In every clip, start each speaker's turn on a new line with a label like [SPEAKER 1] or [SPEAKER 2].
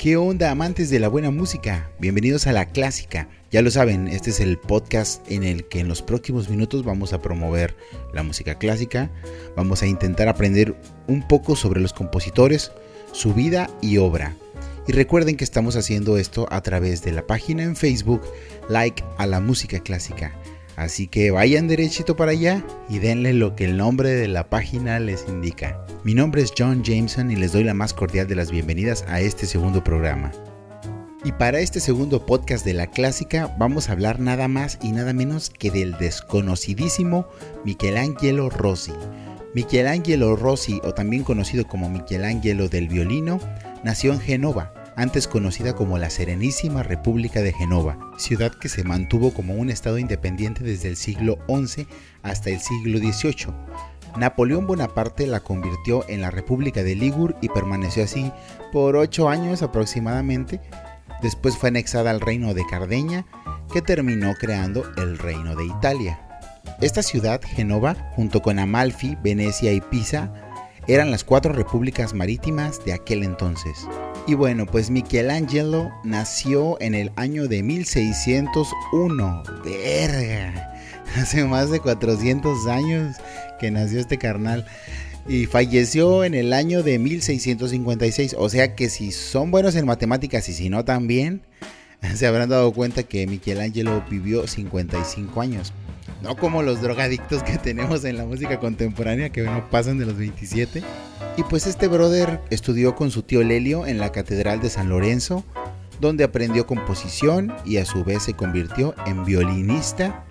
[SPEAKER 1] ¿qué onda amantes de la buena música? Bienvenidos a La Clásica. Ya lo saben, este es el podcast en el que en los próximos minutos vamos a promover la música clásica, vamos a intentar aprender un poco sobre los compositores, su vida y obra. Y recuerden que estamos haciendo esto a través de la página en Facebook Like a la Música Clásica. Así que vayan derechito para allá y denle lo que el nombre de la página les indica. Mi nombre es John Jameson y les doy la más cordial de las bienvenidas a este segundo programa. Y para este segundo podcast de la clásica vamos a hablar nada más y nada menos que del desconocidísimo Michelangelo Rossi. Michelangelo Rossi, o también conocido como Michelangelo del violino, nació en Genova, antes conocida como la Serenísima República de Genova, ciudad que se mantuvo como un estado independiente desde el siglo XI hasta el siglo XVIII. Napoleón Bonaparte la convirtió en la República de Ligur y permaneció así por ocho años aproximadamente. Después fue anexada al reino de Cardeña, que terminó creando el reino de Italia. Esta ciudad, Genova, junto con Amalfi, Venecia y Pisa, eran las cuatro repúblicas marítimas de aquel entonces. Y bueno, pues Michelangelo nació en el año de 1601. Verga. Hace más de 400 años que nació este carnal. Y falleció en el año de 1656. O sea que si son buenos en matemáticas y si no también, se habrán dado cuenta que Michelangelo vivió 55 años. No como los drogadictos que tenemos en la música contemporánea que no pasan de los 27. Y pues este brother estudió con su tío Lelio en la Catedral de San Lorenzo, donde aprendió composición y a su vez se convirtió en violinista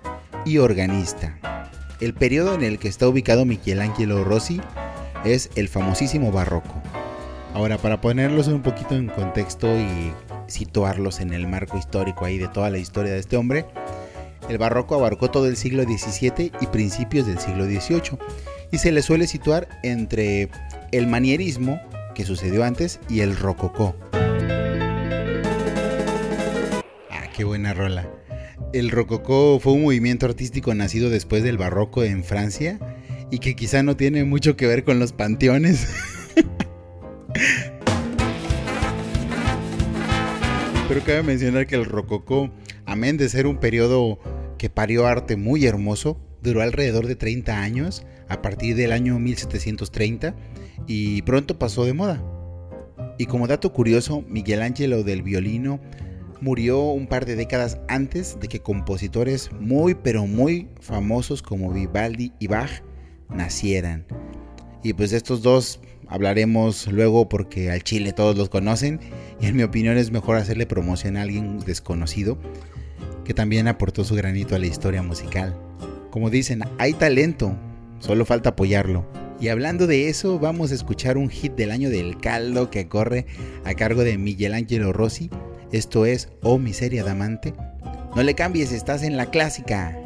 [SPEAKER 1] y organista. El periodo en el que está ubicado Michelangelo Rossi es el famosísimo barroco. Ahora, para ponerlos un poquito en contexto y situarlos en el marco histórico ahí de toda la historia de este hombre, el barroco abarcó todo el siglo XVII y principios del siglo XVIII y se le suele situar entre el manierismo, que sucedió antes, y el rococó. Ah, qué buena rola. El rococó fue un movimiento artístico nacido después del barroco en Francia y que quizá no tiene mucho que ver con los panteones. Pero cabe mencionar que el rococó, amén de ser un periodo que parió arte muy hermoso, duró alrededor de 30 años, a partir del año 1730, y pronto pasó de moda. Y como dato curioso, Miguel Ángelo del violino murió un par de décadas antes de que compositores muy pero muy famosos como Vivaldi y Bach nacieran. Y pues de estos dos hablaremos luego porque al Chile todos los conocen y en mi opinión es mejor hacerle promoción a alguien desconocido que también aportó su granito a la historia musical. Como dicen, hay talento, solo falta apoyarlo. Y hablando de eso, vamos a escuchar un hit del año del caldo que corre a cargo de Miguel Ángelo Rossi. Esto es Oh Miseria Damante. No le cambies, estás en la clásica.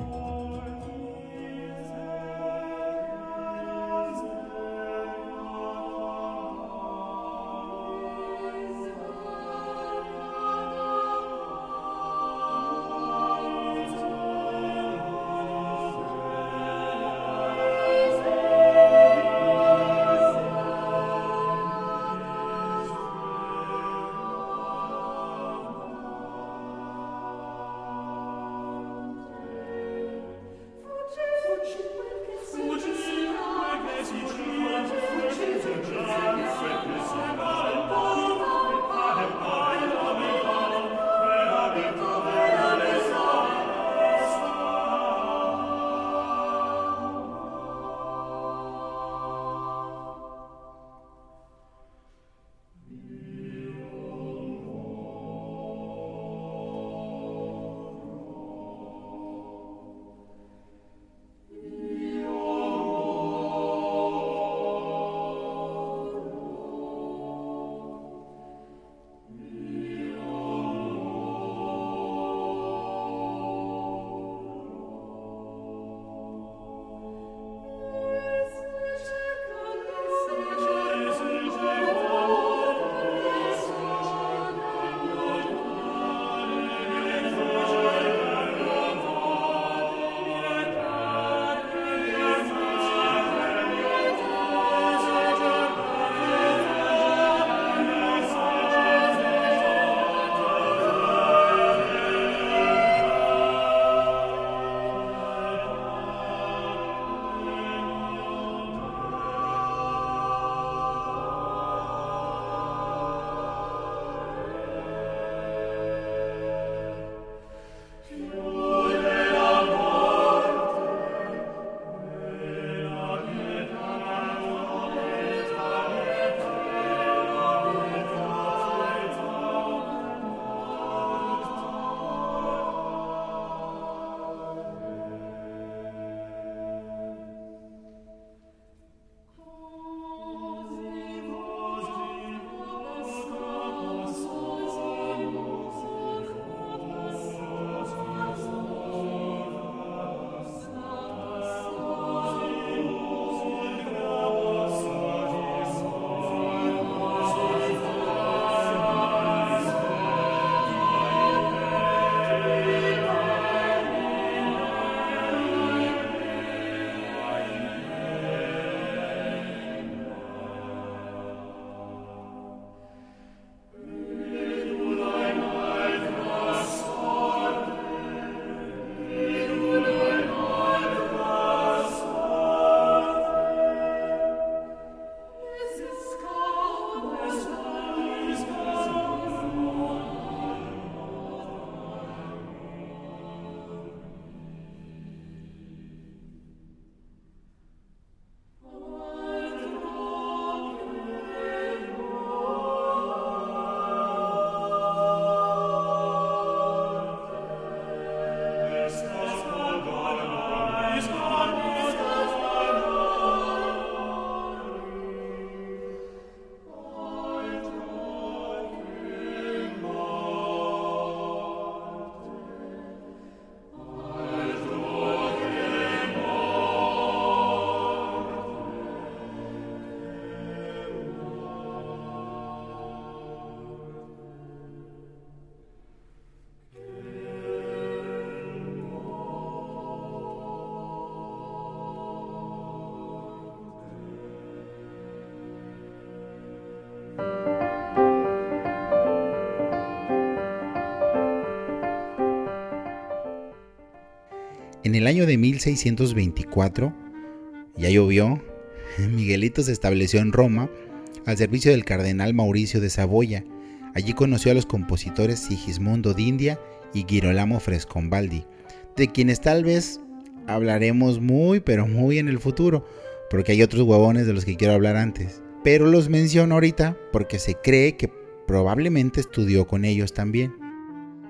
[SPEAKER 1] En el año de 1624, ya llovió, Miguelito se estableció en Roma al servicio del cardenal Mauricio de Saboya. Allí conoció a los compositores Sigismundo d'India y Girolamo Frescombaldi, de quienes tal vez hablaremos muy pero muy en el futuro, porque hay otros huevones de los que quiero hablar antes. Pero los menciono ahorita porque se cree que probablemente estudió con ellos también.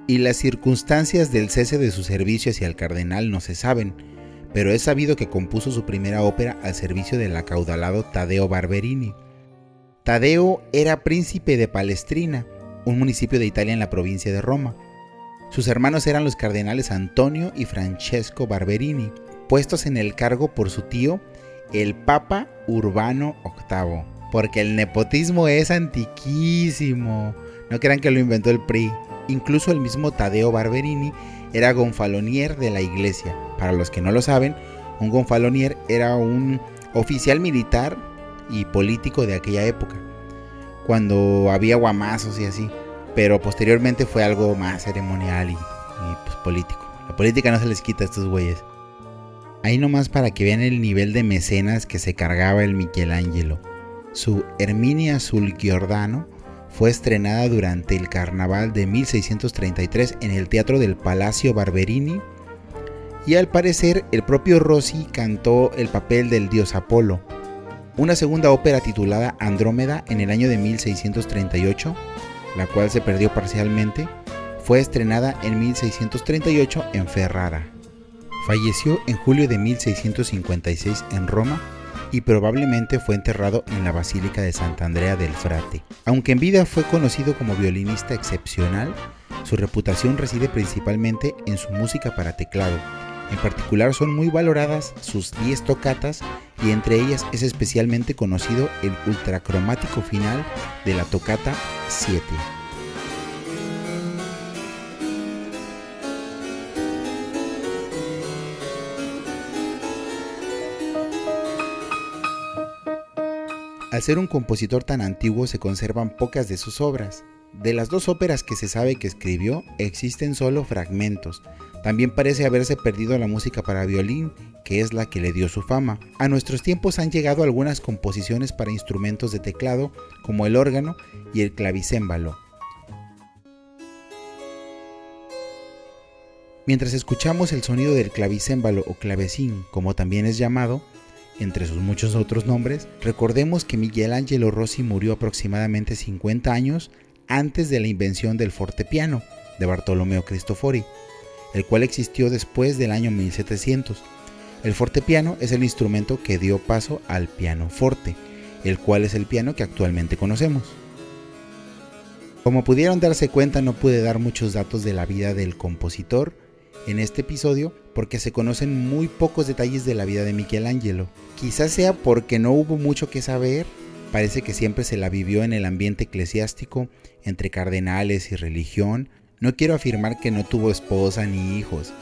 [SPEAKER 1] Y las circunstancias del cese de su servicio hacia el cardenal no se saben, pero es sabido que compuso su primera ópera al servicio del acaudalado Tadeo Barberini. Tadeo era príncipe de Palestrina, un municipio de Italia en la provincia de Roma. Sus hermanos eran los cardenales Antonio y Francesco Barberini, puestos en el cargo por su tío, el Papa Urbano VIII. Porque el nepotismo es antiquísimo. No crean que lo inventó el PRI. Incluso el mismo Tadeo Barberini era gonfalonier de la iglesia. Para los que no lo saben, un gonfalonier era un oficial militar y político de aquella época, cuando había guamazos y así pero posteriormente fue algo más ceremonial y, pues político. La política no se les quita a estos güeyes. Ahí nomás para que vean el nivel de mecenas que se cargaba el Michelangelo. Su Herminia Sul Giordano fue estrenada durante el carnaval de 1633 en el Teatro del Palacio Barberini y al parecer el propio Rossi cantó el papel del dios Apolo. Una segunda ópera titulada Andrómeda en el año de 1638 la cual se perdió parcialmente, fue estrenada en 1638 en Ferrara. Falleció en julio de 1656 en Roma y probablemente fue enterrado en la Basílica de Santa Andrea del Frate. Aunque en vida fue conocido como violinista excepcional, su reputación reside principalmente en su música para teclado. En particular son muy valoradas sus 10 tocatas y entre ellas es especialmente conocido el ultracromático final de la tocata 7. Al ser un compositor tan antiguo se conservan pocas de sus obras. De las dos óperas que se sabe que escribió, existen solo fragmentos. También parece haberse perdido la música para violín, que es la que le dio su fama. A nuestros tiempos han llegado algunas composiciones para instrumentos de teclado, como el órgano y el clavicémbalo. Mientras escuchamos el sonido del clavicémbalo o clavecín, como también es llamado, entre sus muchos otros nombres, recordemos que Miguel Angelo Rossi murió aproximadamente 50 años antes de la invención del fortepiano de Bartolomeo Cristofori, el cual existió después del año 1700. El fortepiano es el instrumento que dio paso al piano forte, el cual es el piano que actualmente conocemos. Como pudieron darse cuenta no pude dar muchos datos de la vida del compositor en este episodio porque se conocen muy pocos detalles de la vida de Michelangelo. Quizás sea porque no hubo mucho que saber, parece que siempre se la vivió en el ambiente eclesiástico, entre cardenales y religión. No quiero afirmar que no tuvo esposa ni hijos,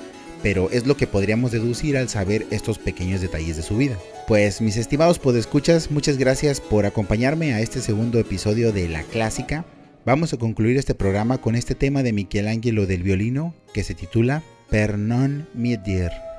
[SPEAKER 1] pero es lo que podríamos deducir al saber estos pequeños detalles de su vida. Pues mis estimados podescuchas, muchas gracias por acompañarme a este segundo episodio de La Clásica. Vamos a concluir este programa con este tema de Michelangelo del violino que se titula per non dir.